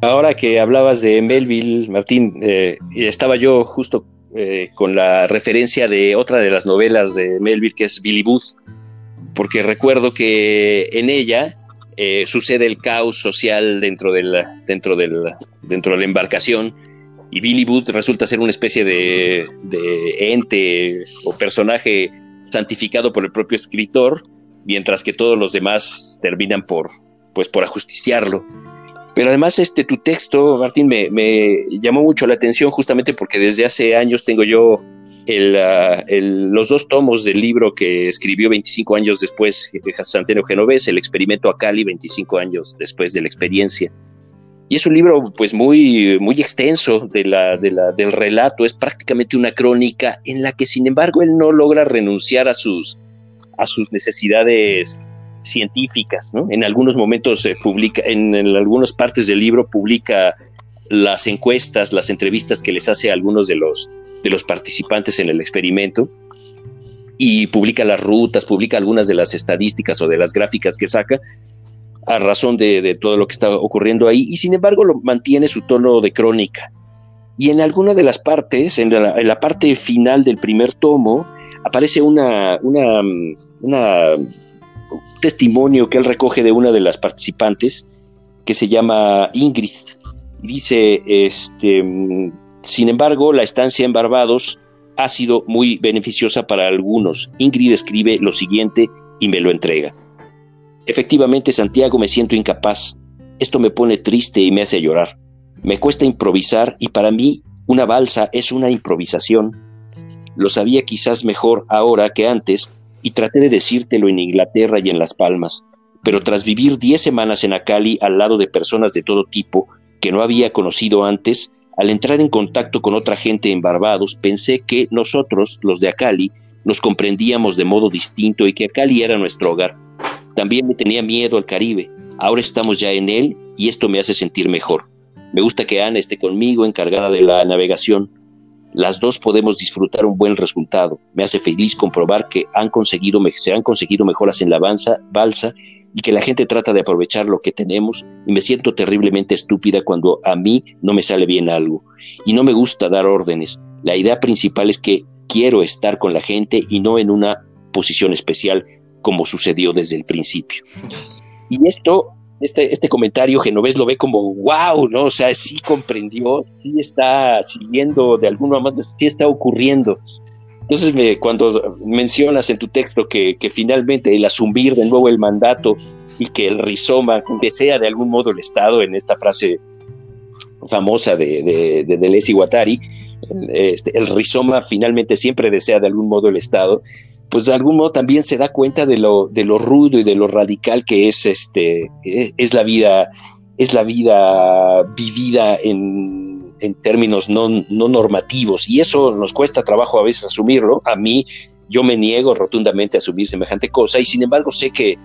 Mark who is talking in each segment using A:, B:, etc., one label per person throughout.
A: Ahora que hablabas de Melville, Martín, eh, estaba yo justo eh, con la referencia de otra de las novelas de Melville, que es Billy Booth, porque recuerdo que en ella eh, sucede el caos social dentro, del, dentro, del, dentro de la embarcación y Billy Booth resulta ser una especie de, ente o personaje santificado por el propio escritor, mientras que todos los demás terminan por, pues, por ajusticiarlo. Pero además, este, tu texto, Martín, me, llamó mucho la atención justamente porque desde hace años tengo yo ah, los dos tomos del libro que escribió 25 años después de Antonio Genovés, El experimento a Cali, 25 años después de la experiencia. Y es un libro pues muy, muy extenso del relato, es prácticamente una crónica en la que sin embargo él no logra renunciar a sus, a sus necesidades científicas, ¿no? En algunos momentos se publica, en, algunas partes del libro publica las encuestas, las entrevistas que les hace a algunos de los, de los participantes en el experimento y publica las rutas, publica algunas de las estadísticas o de las gráficas que saca a razón de, todo lo que está ocurriendo ahí y sin embargo lo mantiene su tono de crónica. Y en alguna de las partes, en la, parte final del primer tomo, aparece una, una testimonio que él recoge de una de las participantes que se llama Ingrid. Dice, este, sin embargo, la estancia en Barbados ha sido muy beneficiosa para algunos. Ingrid escribe lo siguiente y me lo entrega. Efectivamente, Santiago, me siento incapaz. Esto me pone triste y me hace llorar. Me cuesta improvisar y para mí una balsa es una improvisación. Lo sabía quizás mejor ahora que antes, y traté de decírtelo en Inglaterra y en Las Palmas, pero tras vivir diez semanas en Acali al lado de personas de todo tipo que no había conocido antes, al entrar en contacto con otra gente en Barbados, pensé que nosotros, los de Acali, nos comprendíamos de modo distinto y que Acali era nuestro hogar. También me tenía miedo al Caribe. Ahora estamos ya en él y esto me hace sentir mejor. Me gusta que Ana esté conmigo encargada de la navegación las dos podemos disfrutar un buen resultado. Me hace feliz comprobar que se han conseguido mejoras en la balsa, balsa y que la gente trata de aprovechar lo que tenemos y me siento terriblemente estúpida cuando a mí no me sale bien algo. Y no me gusta dar órdenes. La idea principal es que quiero estar con la gente y no en una posición especial como sucedió desde el principio. Y esto este, este comentario Genovés lo ve como wow, ¿no? O sea, sí comprendió, sí está siguiendo de alguna manera, sí está ocurriendo. Entonces, cuando mencionas en tu texto que, que, finalmente el asumir de nuevo el mandato y que el rizoma desea de algún modo el Estado, en esta frase famosa de, de, de Deleuze y Guattari, este, el rizoma finalmente siempre desea de algún modo el Estado, pues de algún modo también se da cuenta de lo, de lo rudo y de lo radical que es este, es la vida, es la vida vivida en, en términos no, no, normativos. Y eso nos cuesta trabajo a veces asumirlo. A mí, yo me niego rotundamente a asumir semejante cosa, y sin embargo sé que,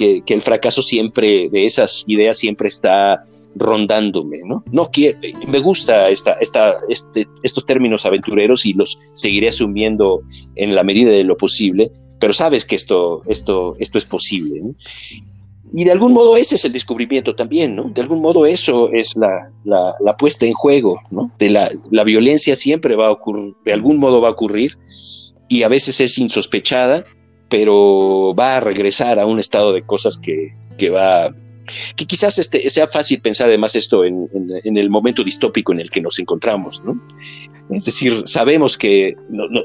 A: que, el fracaso siempre, de esas ideas siempre está rondándome, ¿no? No quiero, me gusta esta, esta, este, estos términos aventureros y los seguiré asumiendo en la medida de lo posible, pero sabes que esto, esto, esto es posible, Y de algún modo ese es el descubrimiento también, ¿no? De algún modo eso es la, la, puesta en juego, ¿no? De la, la, violencia siempre va a ocurrir, de algún modo va a ocurrir y a veces es insospechada, pero va a regresar a un estado de cosas que, que va que quizás este, sea fácil pensar además esto en, el momento distópico en el que nos encontramos, ¿no? Es decir, sabemos que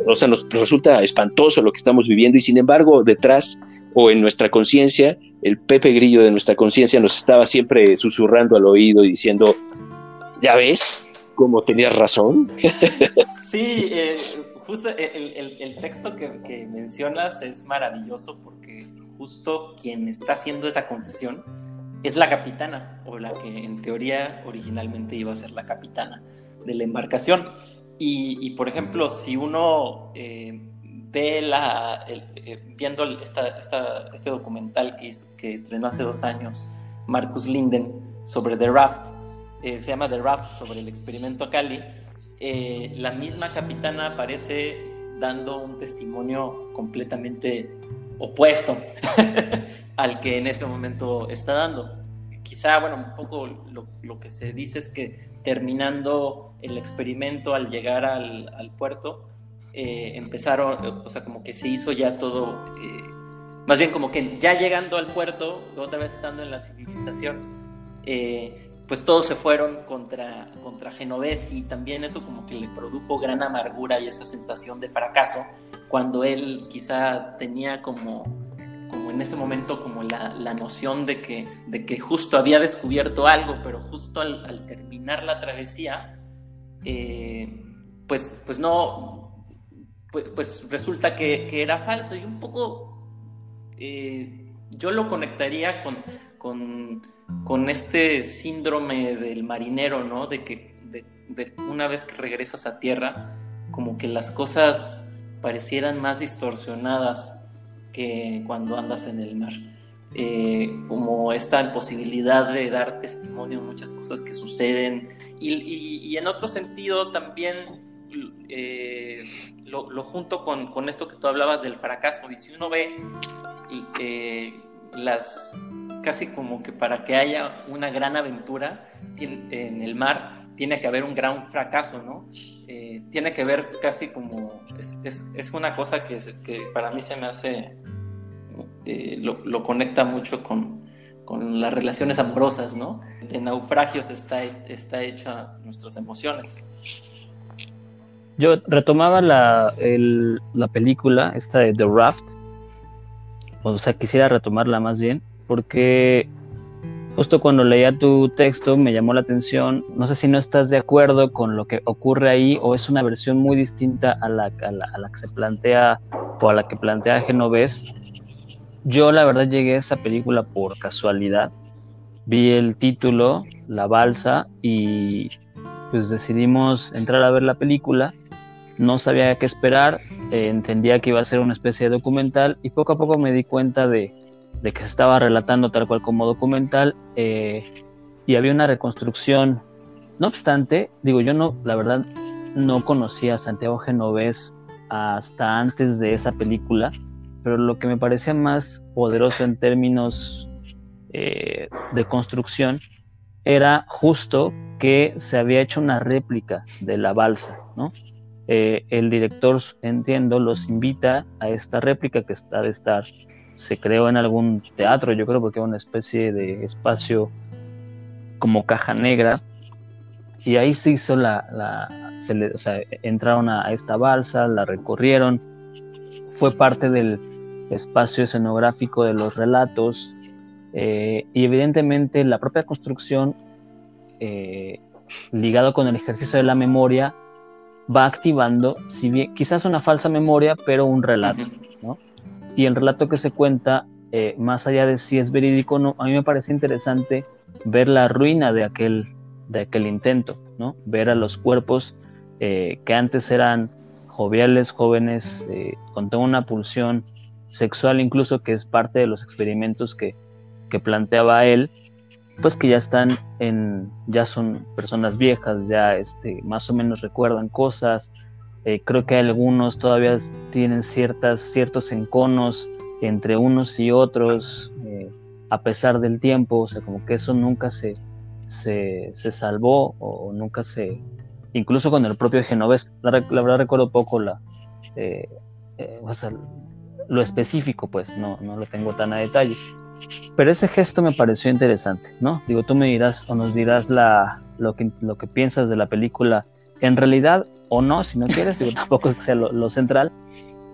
A: o sea, nos resulta espantoso lo que estamos viviendo y sin embargo detrás o en nuestra conciencia, el Pepe Grillo de nuestra conciencia nos estaba siempre susurrando al oído y diciendo, ya ves, como tenías razón.
B: Sí, eh, justo el, texto que, que mencionas es maravilloso porque justo quien está haciendo esa confesión es la capitana, o la que en teoría originalmente iba a ser la capitana de la embarcación. Y, por ejemplo, si uno eh, ve la, eh, viendo este documental que, que estrenó hace dos años Marcus Linden sobre The Raft, eh, se llama The Raft sobre el experimento Cali, eh, la misma capitana aparece dando un testimonio completamente opuesto al que en ese momento está dando. Quizá, bueno, un poco lo, que se dice es que terminando el experimento al llegar al, puerto, eh, empezaron, o sea, como que se hizo ya todo, eh, más bien como que ya llegando al puerto, otra vez estando en la civilización, eh, pues todos se fueron contra, contra y también eso como que le produjo gran amargura y esa sensación de fracaso cuando él quizá tenía como, como en ese momento como la, noción de que, de que justo había descubierto algo, pero justo al, terminar la travesía, eh, pues, pues no, pues, pues resulta que, era falso y un poco eh, yo lo conectaría con con, este síndrome del marinero, ¿no? De que una vez que regresas a tierra, como que las cosas parecieran más distorsionadas que cuando andas en el mar. Eh, como esta posibilidad de dar testimonio de muchas cosas que suceden y, en otro sentido también eh, lo, junto con, esto que tú hablabas del fracaso y si uno ve eh, las casi como que para que haya una gran aventura en el mar tiene que haber un gran fracaso, ¿no? Eh, tiene que ver casi como, es, una cosa que, que, para mí se me hace, eh, lo, conecta mucho con, con, las relaciones amorosas, ¿no? De naufragios está, está hechas nuestras emociones.
C: Yo retomaba la, la película, esta de The Raft, o sea, quisiera retomarla más bien, porque justo cuando leía tu texto me llamó la atención, no sé si no estás de acuerdo con lo que ocurre ahí o es una versión muy distinta a la, a la, que se plantea o a la que plantea Genovés. Yo la verdad llegué a esa película por casualidad. Vi el título, La Balsa, y pues decidimos entrar a ver la película. No sabía qué esperar, eh, entendía que iba a ser una especie de documental y poco a poco me di cuenta de, de que se estaba relatando tal cual como documental eh, y había una reconstrucción. No obstante, digo, yo no, la verdad, no conocía a Santiago Genovés hasta antes de esa película, pero lo que me parecía más poderoso en términos eh, de construcción era justo que se había hecho una réplica de la balsa, ¿no? Eh, el director, entiendo, los invita a esta réplica que está de estar se creó en algún teatro, yo creo, porque era una especie de espacio como caja negra. Y ahí se hizo la, se o sea, entraron a, esta balsa, la recorrieron, fue parte del espacio escenográfico de los relatos eh, y evidentemente la propia construcción eh, ligado con el ejercicio de la memoria va activando, si bien quizás una falsa memoria, pero un relato, ¿no? Y el relato que se cuenta, eh, más allá de si es verídico o no, a mí me parece interesante ver la ruina de aquel, de aquel intento, ¿no? Ver a los cuerpos eh, que antes eran joviales, jóvenes, eh, con toda una pulsión sexual incluso, que es parte de los experimentos que, que planteaba él, pues que ya están en, ya son personas viejas, ya este, más o menos recuerdan cosas, eh, creo que algunos todavía tienen ciertas, ciertos enconos entre unos y otros, eh, a pesar del tiempo, o sea, como que eso nunca se, se, salvó o nunca se... Incluso con el propio Genovés, la, verdad recuerdo poco la, eh, lo específico, pues no, no lo tengo tan a detalle. Pero ese gesto me pareció interesante, ¿no? Digo, tú me dirás o nos dirás la, lo, que, lo que piensas de la película. En realidad, o no, si no quieres, digo, tampoco es que sea lo, central.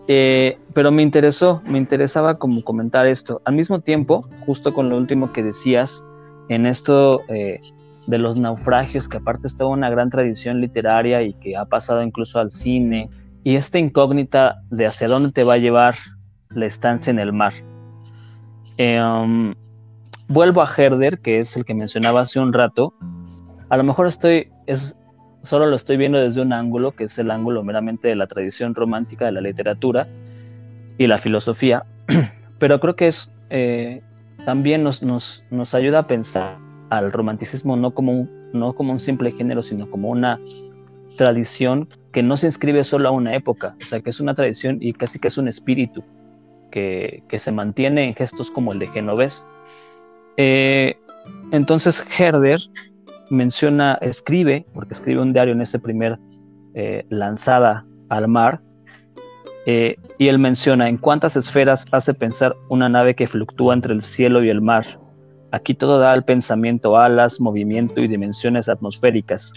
C: Eh, pero me interesó, me interesaba como comentar esto. Al mismo tiempo, justo con lo último que decías, en esto eh, de los naufragios, que aparte es toda una gran tradición literaria y que ha pasado incluso al cine, y esta incógnita de hacia dónde te va a llevar la estancia en el mar. Em, vuelvo a Herder, que es el que mencionaba hace un rato. A lo mejor estoy, es, solo lo estoy viendo desde un ángulo, que es el ángulo meramente de la tradición romántica de la literatura y la filosofía, pero creo que es eh, también nos, nos, nos, ayuda a pensar al romanticismo no como, un, no como un simple género, sino como una tradición que no se inscribe solo a una época, o sea, que es una tradición y casi que es un espíritu que, se mantiene en gestos como el de Genovés. Eh, entonces Herder menciona, escribe, porque escribe un diario en ese primer eh, lanzada al mar, eh, y él menciona en cuántas esferas hace pensar una nave que fluctúa entre el cielo y el mar. Aquí todo da al pensamiento alas, movimiento y dimensiones atmosféricas.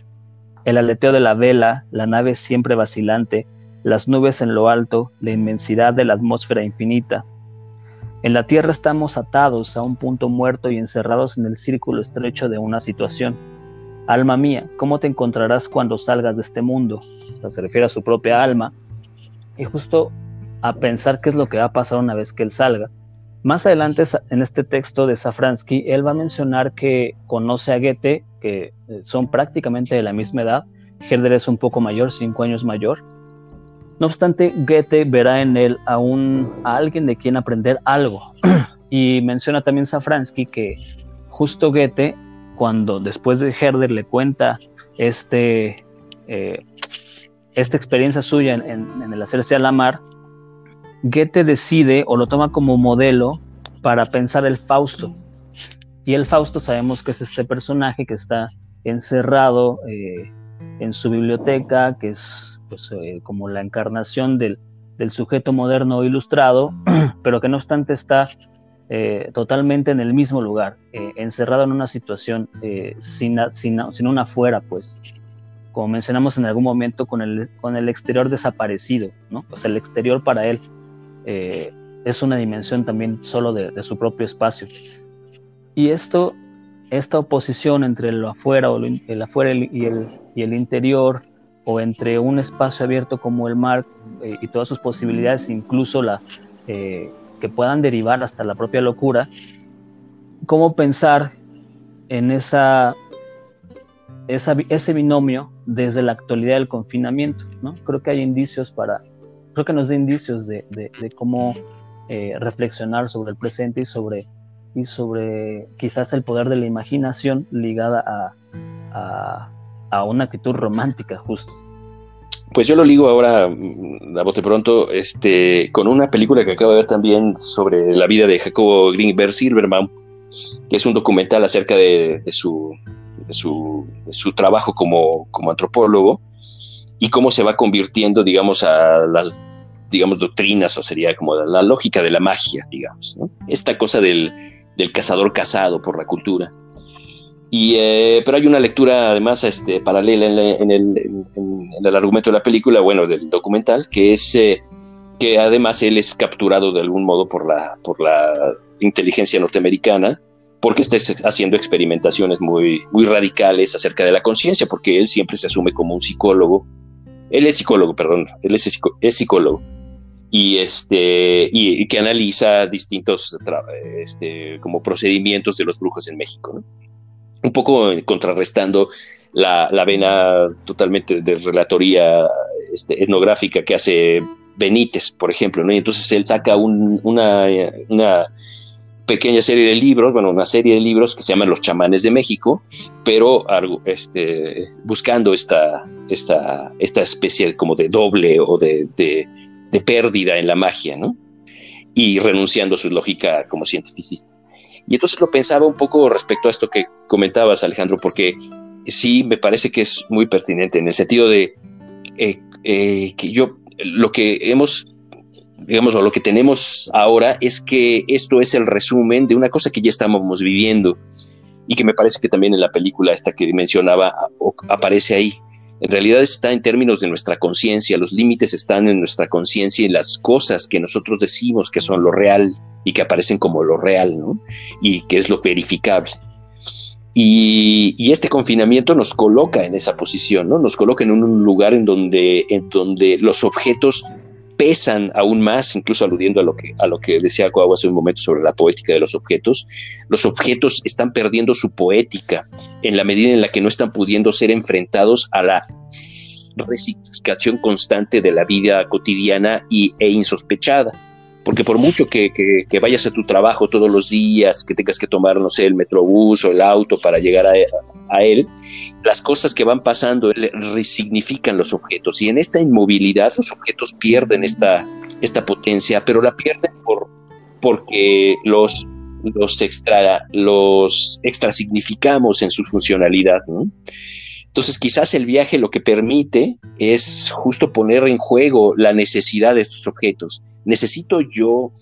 C: El aleteo de la vela, la nave siempre vacilante, las nubes en lo alto, la inmensidad de la atmósfera infinita. En la Tierra estamos atados a un punto muerto y encerrados en el círculo estrecho de una situación. Alma mía, ¿cómo te encontrarás cuando salgas de este mundo? se refiere a su propia alma, y justo a pensar qué es lo que va a pasar una vez que él salga. Más adelante en este texto de Safransky, él va a mencionar que conoce a Goethe, que eh, son prácticamente de la misma edad. Herder es un poco mayor, cinco años mayor. No obstante, Goethe verá en él a, un, a alguien de quien aprender algo. y menciona también Safransky que justo Goethe, cuando después de Herder le cuenta este, eh, esta experiencia suya en, el hacerse a la mar, Goethe decide o lo toma como modelo para pensar el Fausto. Y el Fausto sabemos que es este personaje que está encerrado eh, en su biblioteca, que es pues, eh, como la encarnación del, sujeto moderno ilustrado, pero que no obstante está eh, totalmente en el mismo lugar, encerrado en una situación sin, sin, sin, una fuera, pues como mencionamos en algún momento, con el, con el exterior desaparecido, ¿no? Sea, el exterior para él eh, es una dimensión también solo de, su propio espacio. Y esto, esta oposición entre lo afuera, o el afuera y, el, y el interior, o entre un espacio abierto como el mar eh, y todas sus posibilidades, incluso la, eh, que puedan derivar hasta la propia locura, cómo pensar en esa ese binomio desde la actualidad del confinamiento, ¿no? Creo que hay indicios para, creo que nos da indicios de, cómo eh, reflexionar sobre el presente y sobre, y sobre quizás el poder de la imaginación ligada a, a, una actitud romántica justo.
A: Pues yo lo ligo ahora, mm, a bote pronto, este, con una película que acabo de ver también sobre la vida de Jacobo Greenberg Silverbaum, que es un documental acerca de su su, su trabajo como, como, antropólogo y cómo se va convirtiendo, digamos, a las, digamos, doctrinas o sería como la, lógica de la magia, digamos, esta cosa del, del, cazador cazado por la cultura. Y, eh, pero hay una lectura además este, paralela en, el, en, el, argumento de la película, bueno, del documental, que es eh, que además él es capturado de algún modo por la, por la inteligencia norteamericana porque está haciendo experimentaciones muy, muy radicales acerca de la conciencia, porque él siempre se asume como un psicólogo. Él es psicólogo, perdón, él es, psicólogo. Y, este, y, que analiza distintos este, como procedimientos de los brujos en México. Un poco contrarrestando la, la vena totalmente de relatoría este, etnográfica que hace Benítez, por ejemplo. ¿no? Y entonces él saca una, una pequeña serie de libros, bueno, una serie de libros que se llaman Los chamanes de México, pero este, buscando esta, esta, esta especie como de doble o de, de, pérdida en la magia, ¿no? Y renunciando a su lógica como cientificista. Y entonces lo pensaba un poco respecto a esto que comentabas, Alejandro, porque sí me parece que es muy pertinente en el sentido de eh, eh, que yo lo que hemos digamos, lo que tenemos ahora es que esto es el resumen de una cosa que ya estábamos viviendo y que me parece que también en la película esta que mencionaba aparece ahí. En realidad está en términos de nuestra conciencia, los límites están en nuestra conciencia y las cosas que nosotros decimos que son lo real y que aparecen como lo real, ¿no? Y que es lo verificable. Y, y, este confinamiento nos coloca en esa posición, ¿no? Nos coloca en un lugar en donde, en donde los objetos pesan aún más, incluso aludiendo a lo que, a lo que decía Coago hace un momento sobre la poética de los objetos, los objetos están perdiendo su poética en la medida en la que no están pudiendo ser enfrentados a la resignificación constante de la vida cotidiana y, e insospechada. Porque por mucho que, vayas a tu trabajo todos los días, que tengas que tomar, no sé, el metrobús o el auto para llegar a, él, las cosas que van pasando resignifican los objetos y en esta inmovilidad los objetos pierden esta, esta potencia, pero la pierden por, porque los, los, extra, los extrasignificamos en su funcionalidad. Entonces quizás el viaje lo que permite es justo poner en juego la necesidad de estos objetos. Necesito yo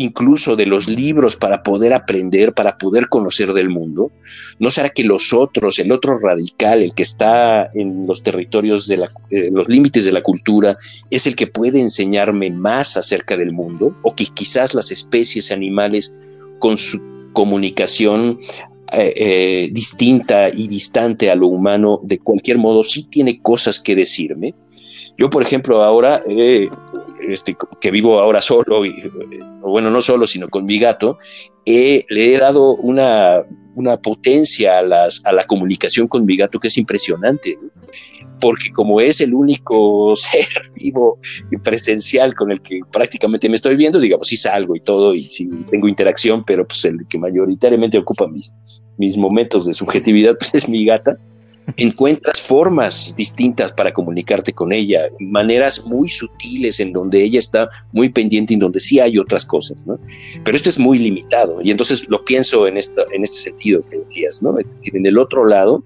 A: incluso de los libros para poder aprender, para poder conocer del mundo? ¿No será que los otros, el otro radical, el que está en los territorios de la, eh, los límites de la cultura, es el que puede enseñarme más acerca del mundo? ¿O que quizás las especies animales con su comunicación eh, eh, distinta y distante a lo humano, de cualquier modo, sí tiene cosas que decirme? Yo, por ejemplo, ahora este, que vivo ahora solo, y, bueno, no solo, sino con mi gato, le he dado una, potencia a, las, a la comunicación con mi gato que es impresionante, porque como es el único ser vivo y presencial con el que prácticamente me estoy viendo, digamos, sí salgo y todo, y sí tengo interacción, pero pues el que mayoritariamente ocupa mis, mis momentos de subjetividad, pues es mi gata encuentras formas distintas para comunicarte con ella, maneras muy sutiles en donde ella está muy pendiente y en donde sí hay otras cosas, ¿no? Pero esto es muy limitado y entonces lo pienso en, esta, en este sentido que decías, ¿no? En el otro lado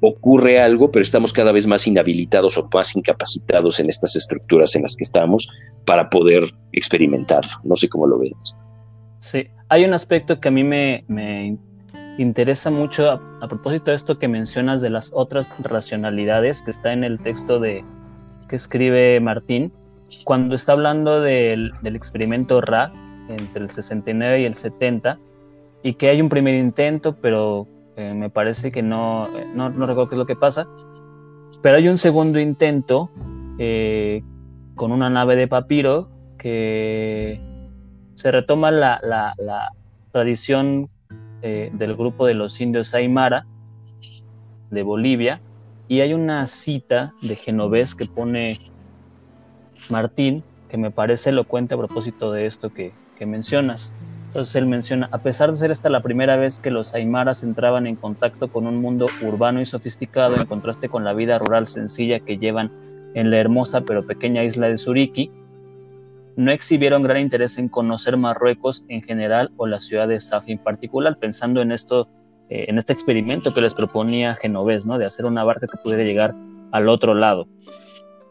A: ocurre algo, pero estamos cada vez más inhabilitados o más incapacitados en estas estructuras en las que estamos para poder experimentarlo. No sé cómo lo vemos.
C: Sí, hay un aspecto que a mí me, me interesa mucho a, propósito de esto que mencionas de las otras racionalidades que está en el texto de que escribe Martín, cuando está hablando del, experimento Ra entre el 69 y el 70 y que hay un primer intento, pero eh, me parece que no, no, recuerdo qué es lo que pasa, pero hay un segundo intento eh, con una nave de papiro que se retoma la, la, la tradición eh, del grupo de los indios Aymara de Bolivia y hay una cita de Genovés que pone Martín que me parece elocuente a propósito de esto que, que mencionas. Entonces él menciona, a pesar de ser esta la primera vez que los aymaras entraban en contacto con un mundo urbano y sofisticado en contraste con la vida rural sencilla que llevan en la hermosa pero pequeña isla de Suriki, no exhibieron gran interés en conocer Marruecos en general o la ciudad de Safi en particular, pensando en esto, eh, en este experimento que les proponía Genovés, ¿no? De hacer una barca que pudiera llegar al otro lado.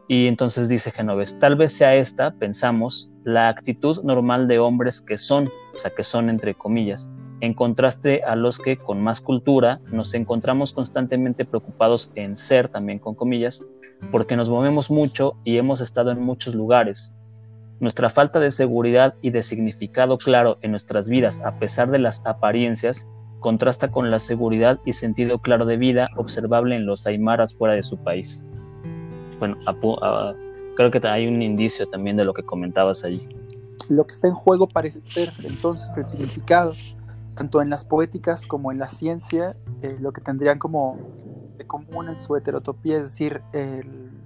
C: Y entonces dice Genovés, tal vez sea esta, pensamos, la actitud normal de hombres que son, o sea, que son entre comillas, en contraste a los que con más cultura nos encontramos constantemente preocupados en ser, también con comillas, porque nos movemos mucho y hemos estado en muchos lugares, nuestra falta de seguridad y de significado claro en nuestras vidas, a pesar de las apariencias, contrasta con la seguridad y sentido claro de vida observable en los aymaras fuera de su país. Bueno, creo que hay un indicio también de lo que comentabas allí.
D: Lo que está en juego parece ser entonces el significado, tanto en las poéticas como en la ciencia, eh, lo que tendrían como de común en su heterotopía, es decir, el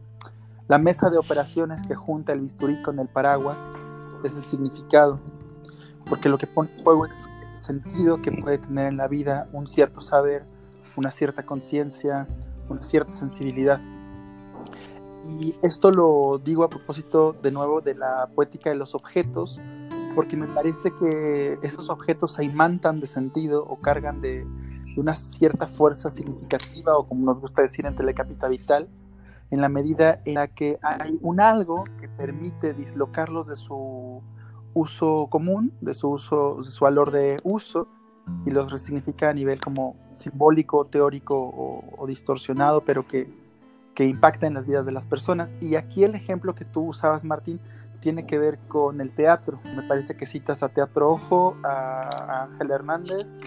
D: la mesa de operaciones que junta el bisturí con el paraguas es el significado, porque lo que pone en juego es el sentido que puede tener en la vida un cierto saber, una cierta conciencia, una cierta sensibilidad. Y esto lo digo a propósito de nuevo de la poética de los objetos, porque me parece que esos objetos se imantan de sentido o cargan de, una cierta fuerza significativa o como nos gusta decir en Telecapita Vital, en la medida en la que hay un algo que permite dislocarlos de su uso común, de su uso, de su valor de uso, y los resignifica a nivel como simbólico, teórico o, distorsionado, pero que, que, impacta en las vidas de las personas. Y aquí el ejemplo que tú usabas, Martín, tiene que ver con el teatro. Me parece que citas a Teatro Ojo, a Ángel Hernández,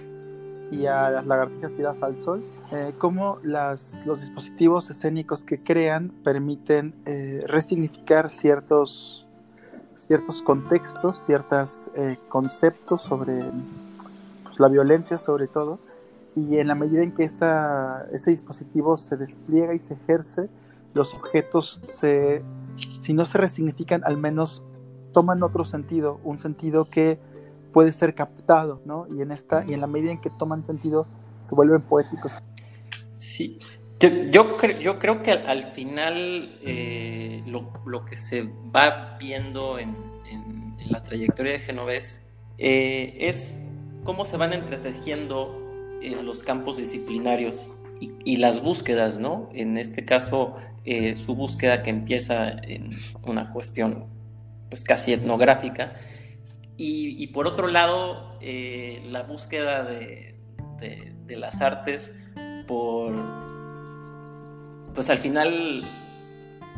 D: y a las lagartijas tiradas al sol, eh, cómo los dispositivos escénicos que crean permiten eh, resignificar ciertos, ciertos contextos, ciertos eh, conceptos sobre pues, la violencia sobre todo, y en la medida en que ese dispositivo se despliega y se ejerce, los objetos se, si no se resignifican, al menos toman otro sentido, un sentido que puede ser captado, ¿no? Y en esta, y en la medida en que toman sentido, se vuelven poéticos.
B: Sí, yo, yo, yo creo que al, final eh, lo, que se va viendo en, la trayectoria de Genovés eh, es cómo se van entretejiendo en los campos disciplinarios y, las búsquedas, ¿no? En este caso, eh, su búsqueda que empieza en una cuestión pues casi etnográfica y, por otro lado, la búsqueda de, de las artes por, pues al final,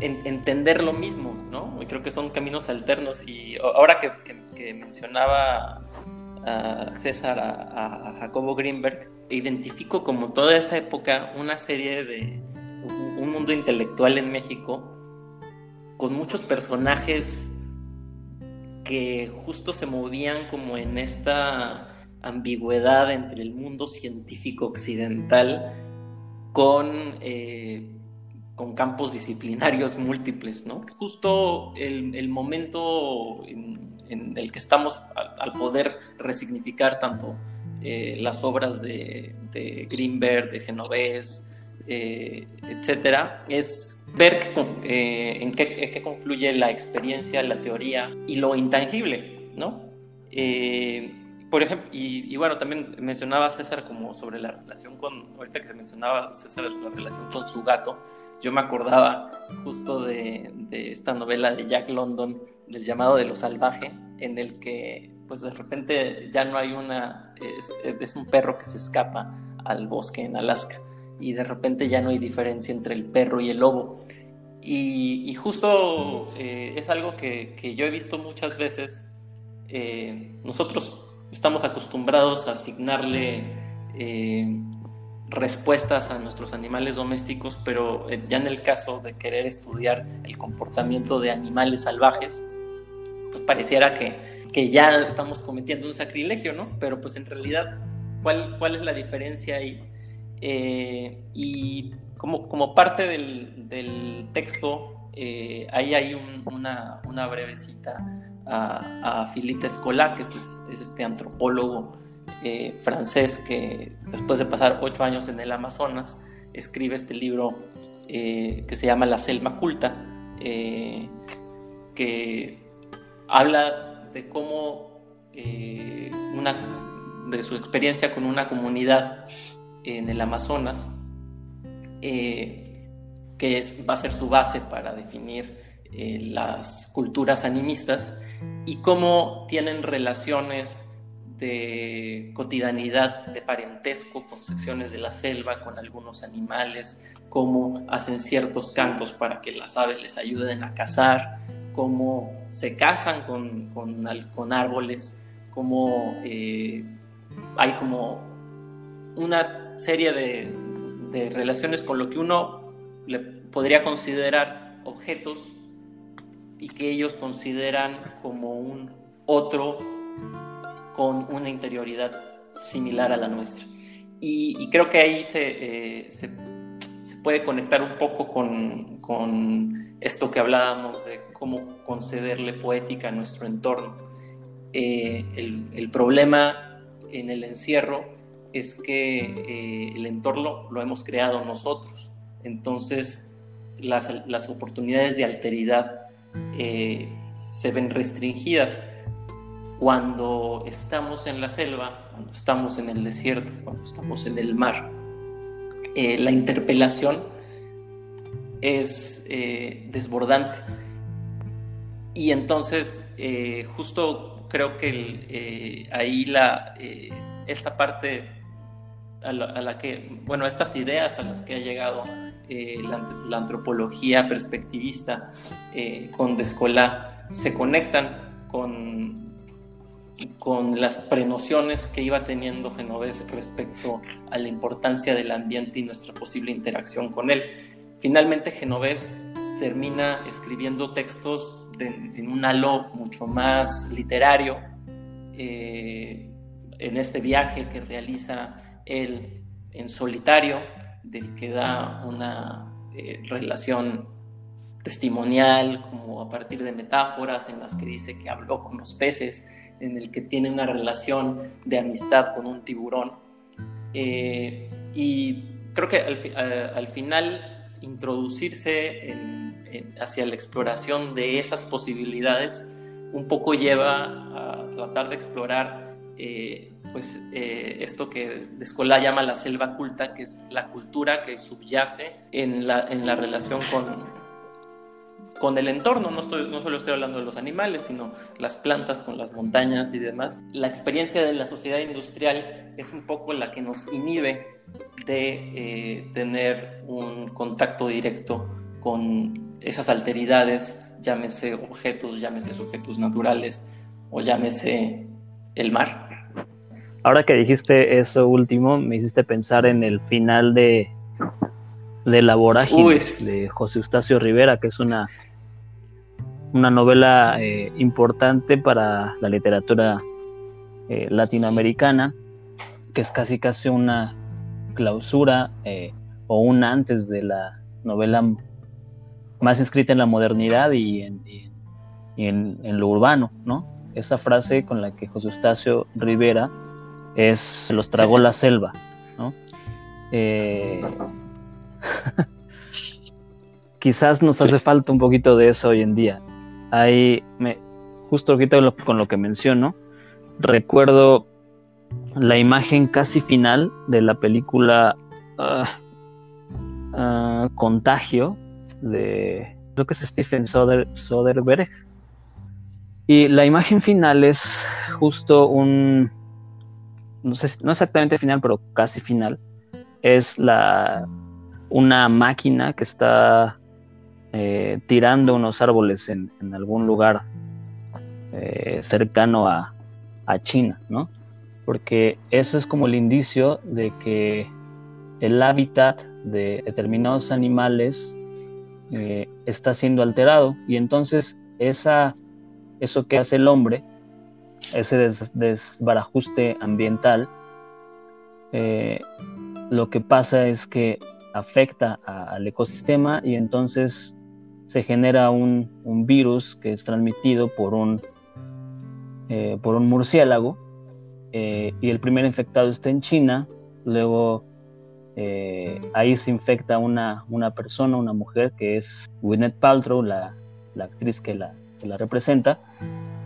B: entender lo mismo, ¿no? Y creo que son caminos alternos. Y ahora que, mencionaba a César, a, Jacobo Greenberg, identifico como toda esa época una serie de, un mundo intelectual en México con muchos personajes que justo se movían como en esta ambigüedad entre el mundo científico occidental con, eh, con campos disciplinarios múltiples, ¿no? Justo el, momento en, el que estamos al, poder resignificar tanto eh, las obras de, Greenberg, de Genovés, eh, etcétera, es ver en, qué, confluye la experiencia, la teoría y lo intangible, ¿no? por ejemplo, y, bueno, también mencionaba César como sobre la relación con, ahorita que se mencionaba César la relación con su gato, yo me acordaba justo de, esta novela de Jack London, del llamado de lo salvaje, en el que pues de repente ya no hay una, es, un perro que se escapa al bosque en Alaska y de repente ya no hay diferencia entre el perro y el lobo. Y, justo eh, es algo que, yo he visto muchas veces. Eh, nosotros estamos acostumbrados a asignarle eh, respuestas a nuestros animales domésticos, pero ya en el caso de querer estudiar el comportamiento de animales salvajes, pues pareciera que, que ya estamos cometiendo un sacrilegio, ¿no? Pero pues en realidad, ¿cuál, cuál es la diferencia ahí? Eh, y como, como parte del, del texto, ahí hay una, una brevecita a, Philippe Escola, que este es, este antropólogo eh, francés que después de pasar ocho años en el Amazonas, escribe este libro eh, que se llama La Selva Culta, eh, que habla de cómo una, de su experiencia con una comunidad en el Amazonas, que es, va a ser su base para definir las culturas animistas y cómo tienen relaciones de cotidianidad, de parentesco con secciones de la selva, con algunos animales, cómo hacen ciertos cantos para que las aves les ayuden a cazar, cómo se casan con, con, árboles, cómo eh, hay como una serie de, de relaciones con lo que uno le podría considerar objetos y que ellos consideran como un otro con una interioridad similar a la nuestra. Y, creo que ahí se, eh, se, puede conectar un poco con, con, esto que hablábamos de cómo concederle poética a nuestro entorno. Eh, el, el, problema en el encierro es que eh, el entorno lo hemos creado nosotros. Entonces, las, las oportunidades de alteridad eh, se ven restringidas. Cuando estamos en la selva, cuando estamos en el desierto, cuando estamos en el mar, eh, la interpelación es desbordante. Y entonces, justo creo que ahí la, esta parte a la, que, bueno, estas ideas a las que ha llegado eh, la, antropología perspectivista eh, con Descolá se conectan con, con las prenociones que iba teniendo Genovés respecto a la importancia del ambiente y nuestra posible interacción con él. Finalmente Genovés termina escribiendo textos en un halo mucho más literario eh, en este viaje que realiza él en solitario del que da una eh, relación testimonial, como a partir de metáforas en las que dice que habló con los peces, en el que tiene una relación de amistad con un tiburón. Eh, y creo que al, final introducirse hacia la exploración de esas posibilidades un poco lleva a tratar de explorar eh, pues eh, esto que Descola llama la selva culta, que es la cultura que subyace en la, en la relación con, con el entorno, no, solo estoy hablando de los animales, sino las plantas con las montañas y demás. La experiencia de la sociedad industrial es un poco la que nos inhibe de eh, tener un contacto directo con esas alteridades, llámese objetos, llámese sujetos naturales o llámese el mar.
C: Ahora que dijiste eso último, me hiciste pensar en el final de, de La Vorágine de José Eustacio Rivera, que es una una novela eh, importante para la literatura eh, latinoamericana, que es casi casi una clausura eh, o un antes de la novela más escrita en la modernidad y en, en, lo urbano, ¿no? Esa frase con la que José Eustacio Rivera es los tragó la selva, ¿no? quizás nos hace falta un poquito de eso hoy en día. Ahí, me, justo ahorita con lo que menciono, recuerdo la imagen casi final de la película ah, ah, Contagio de lo que es Stephen Soderbergh. Y la imagen final es justo un, no exactamente final, pero casi final. Es la, una máquina que está eh, tirando unos árboles en, algún lugar eh, cercano a, China, ¿no? Porque eso es como el indicio de que el hábitat de determinados animales eh, está siendo alterado y entonces esa, eso que hace el hombre, ese desbarajuste ambiental, lo que pasa es que afecta al ecosistema y entonces se genera un, virus que es transmitido por un, eh, por un murciélago eh, y el primer infectado está en China, luego eh, ahí se infecta una, una persona, una mujer que es Gwyneth Paltrow, la, actriz que la, que la representa,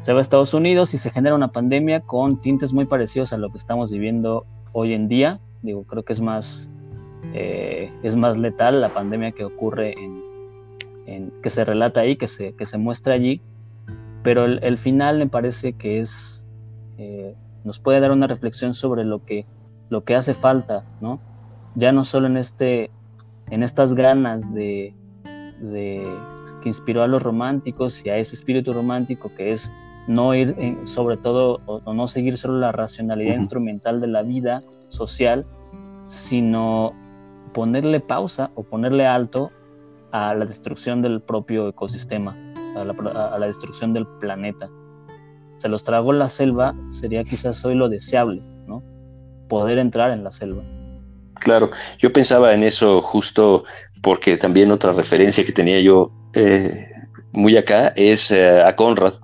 C: se va a Estados Unidos y se genera una pandemia con tintes muy parecidos a lo que estamos viviendo hoy en día. Digo, creo que es más, es más letal la pandemia que ocurre en, que se relata ahí, que se, que se muestra allí, pero el, final me parece que es, eh, nos puede dar una reflexión sobre lo que, lo que hace falta, ¿no? Ya no solo en, este, en estas ganas de, de que inspiró a los románticos y a ese espíritu romántico que es no ir, sobre todo, o, no seguir solo la racionalidad instrumental de la vida social, sino ponerle pausa o ponerle alto a la destrucción del propio ecosistema, a la, destrucción del planeta. Se los tragó la selva, sería quizás hoy lo deseable, ¿no? Poder entrar en la selva.
A: Claro, yo pensaba en eso justo porque también otra referencia que tenía yo eh, muy acá es eh, a Conrad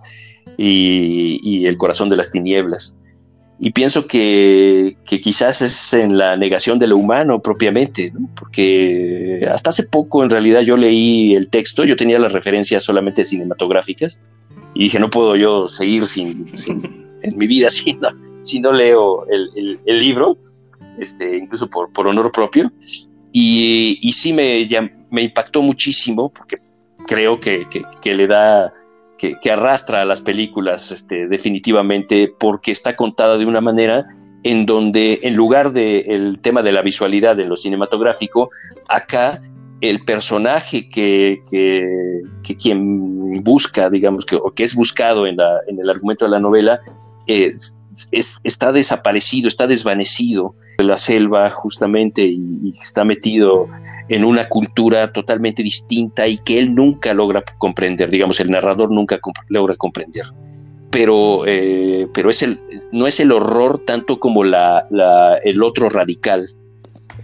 A: y, El corazón de las tinieblas. Y pienso que, quizás es en la negación de lo humano propiamente, porque hasta hace poco en realidad yo leí el texto, yo tenía las referencias solamente cinematográficas y dije, no puedo yo seguir sin, en mi vida si no, si no leo el, libro, este, incluso por, por honor propio. Y, y sí me, me impactó muchísimo porque creo que, que le da que, arrastra a las películas este, definitivamente porque está contada de una manera en donde en lugar del tema de la visualidad en lo cinematográfico, acá el personaje que, quien busca, digamos, que, o que es buscado en, la, en el argumento de la novela, es, está desaparecido, está desvanecido de la selva justamente y, está metido en una cultura totalmente distinta y que él nunca logra comprender, digamos, el narrador nunca logra comprender. Pero, eh, pero es el, no es el horror tanto como la, el otro radical,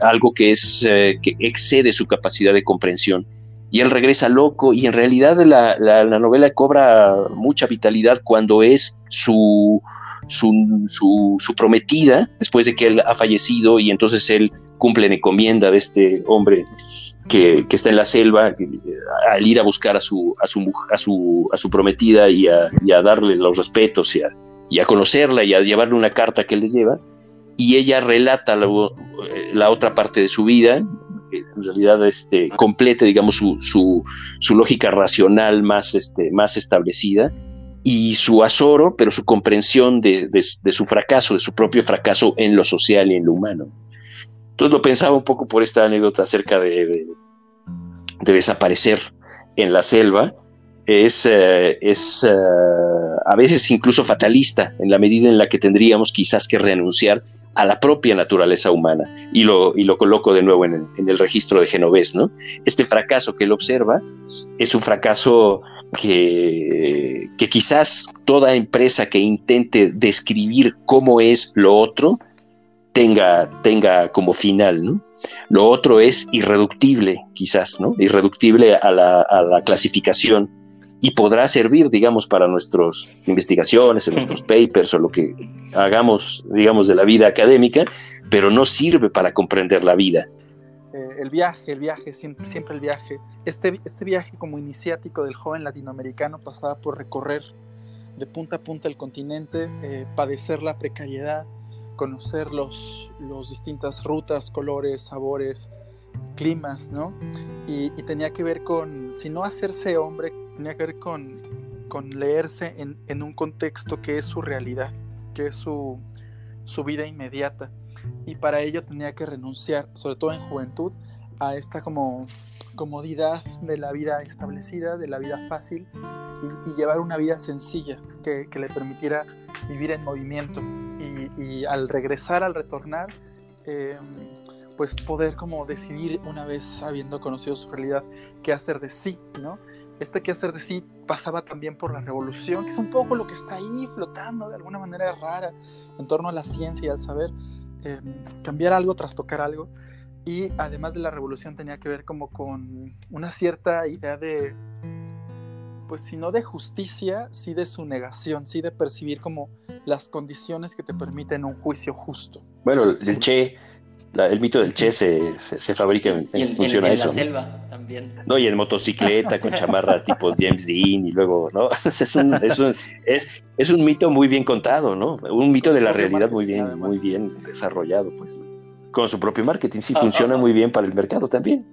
A: algo que, es, eh, que excede su capacidad de comprensión y él regresa loco y en realidad la, la, novela cobra mucha vitalidad cuando es su, su, prometida después de que él ha fallecido y entonces él cumple en encomienda de este hombre que, que, está en la selva al ir a buscar a su, prometida y a, darle los respetos y a, conocerla y a llevarle una carta que le lleva y ella relata la, la otra parte de su vida en realidad este, complete, digamos, su, lógica racional más, este, más establecida y su azoro, pero su comprensión de, su fracaso, de su propio fracaso en lo social y en lo humano. Entonces lo pensaba un poco por esta anécdota acerca de, de, desaparecer en la selva. Es, eh, es eh, a veces incluso fatalista en la medida en la que tendríamos quizás que renunciar a la propia naturaleza humana. Y lo, y lo coloco de nuevo en el, registro de Genovés, ¿no? Este fracaso que él observa es un fracaso que, que quizás toda empresa que intente describir cómo es lo otro tenga, tenga como final, ¿no? Lo otro es irreductible, quizás, ¿no? Irreductible a la, a la clasificación y podrá servir, digamos, para nuestras investigaciones, en nuestros papers o lo que hagamos, digamos, de la vida académica, pero no sirve para comprender la vida.
D: Eh, el viaje, el viaje, siempre, siempre el viaje. Este, este viaje como iniciático del joven latinoamericano pasaba por recorrer de punta a punta el continente, eh, padecer la precariedad, conocer los, los distintas rutas, colores, sabores, climas, ¿no? Y, y, tenía que ver con, si no hacerse hombre, tenía que ver con, con leerse en, en, un contexto que es su realidad, que es su, su vida inmediata. Y para ello tenía que renunciar, sobre todo en juventud, a esta como comodidad de la vida establecida, de la vida fácil, y, llevar una vida sencilla que, que, le permitiera vivir en movimiento. Y, al regresar, al retornar, eh, pues poder como decidir una vez habiendo conocido su realidad qué hacer de sí, ¿no? Este hacer de sí pasaba también por la revolución, que es un poco lo que está ahí flotando de alguna manera rara en torno a la ciencia y al saber, em, cambiar algo tras tocar algo. Y además de la revolución tenía que ver como con una cierta idea de, pues si no de justicia, sí de su negación, sí de percibir como las condiciones que te permiten un juicio justo.
A: Bueno, el Che el mito del Che se, se, fabrica en,
B: y
A: en, eso.
B: la selva también.
A: No, y en motocicleta con chamarra tipo James Dean y luego, ¿no? Es un, es un, es, es un mito muy bien contado, ¿no? Un mito de la realidad muy bien, muy bien desarrollado, pues. Con su propio marketing, sí, ah, funciona ah, muy bien para el mercado también.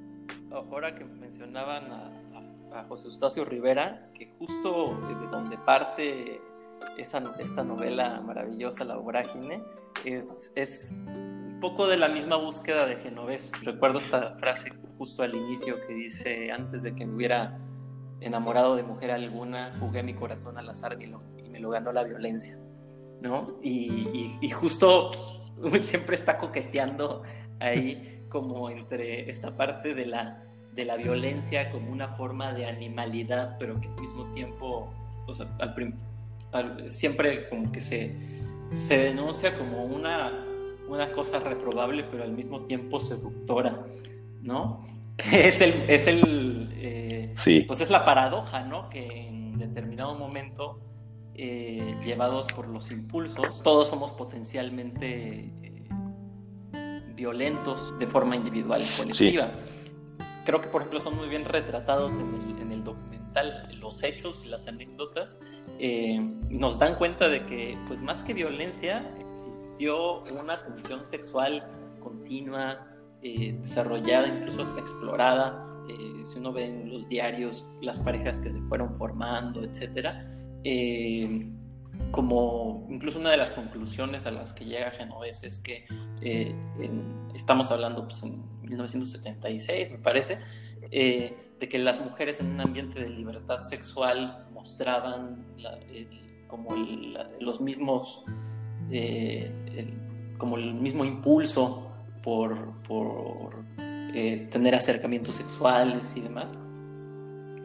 B: Ahora que mencionaban a, a, José Eustacio Rivera, que justo de donde parte esa, esta novela maravillosa, La Vorágine, es, es poco de la misma búsqueda de Genovés. Recuerdo esta frase justo al inicio que dice, antes de que me hubiera enamorado de mujer alguna, jugué mi corazón al azar y, me lo ganó la violencia. ¿no? Y, y, justo siempre está coqueteando ahí como entre esta parte de la, de la violencia como una forma de animalidad, pero que al mismo tiempo, o sea, siempre como que se, se denuncia como una una cosa reprobable, pero al mismo tiempo seductora, ¿no? Es el, es el, eh,
A: sí.
B: pues es la paradoja, ¿no? Que en determinado momento, eh, llevados por los impulsos, todos somos potencialmente eh, violentos de forma individual y colectiva. Creo que, por ejemplo, son muy bien retratados en el, en el documental los hechos y las anécdotas eh, nos dan cuenta de que, pues más que violencia, existió una tensión sexual continua, eh, desarrollada, incluso hasta explorada. Eh, si uno ve en los diarios las parejas que se fueron formando, etcétera, como incluso una de las conclusiones a las que llega Genovés es que estamos hablando pues, en 1976, me parece, de que las mujeres en un ambiente de libertad sexual mostraban como los mismos, eh, como el mismo impulso por, por eh, tener acercamientos sexuales y demás.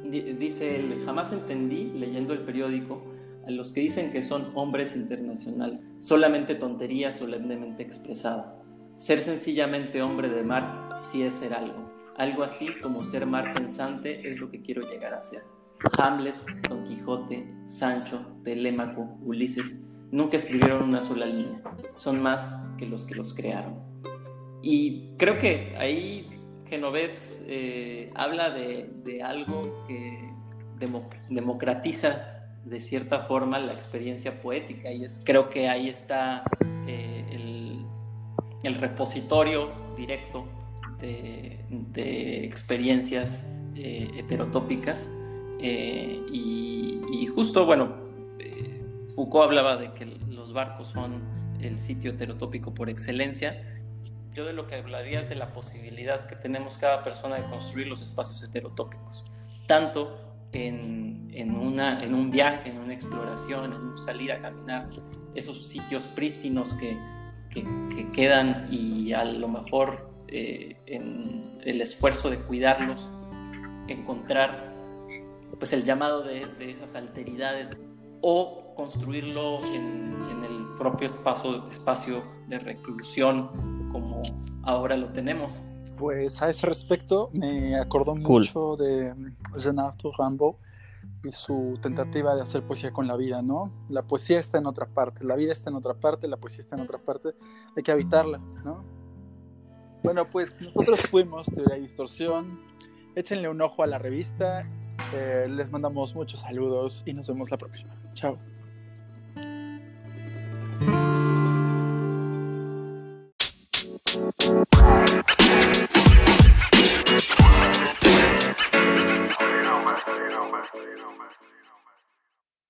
B: Dice él, jamás entendí, leyendo el periódico, a los que dicen que son hombres internacionales, solamente tontería solemnemente expresada. Ser sencillamente hombre de mar sí es ser algo. Algo así como ser mar pensante es lo que quiero llegar a ser. Hamlet, Don Quijote, Sancho, Telémaco, Ulises, nunca escribieron una sola línea. Son más que los que los crearon. Y creo que ahí Genovés eh, habla de, algo que democratiza de cierta forma la experiencia poética y es, creo que ahí está eh, el, el, repositorio directo de, experiencias eh, heterotópicas y, y, justo, bueno, Foucault hablaba de que los barcos son el sitio heterotópico por excelencia. Yo de lo que hablaría es de la posibilidad que tenemos cada persona de construir los espacios heterotópicos, tanto en, en, una, en un viaje, en una exploración, en salir a caminar, esos sitios prístinos que, que, quedan y a lo mejor eh, en el esfuerzo de cuidarlos, encontrar pues el llamado de, de esas alteridades o construirlo en, el propio espacio, espacio de reclusión como ahora lo tenemos.
D: Pues a ese respecto me acordó mucho de Jean-Arthur Rimbaud y su tentativa de hacer poesía con la vida, ¿no? La poesía está en otra parte, la vida está en otra parte, la poesía está en otra parte, hay que habitarla, ¿no? Bueno, pues nosotros fuimos Teoría y Distorsión. Échenle un ojo a la revista. Eh, les mandamos muchos saludos y nos vemos la próxima. Chao.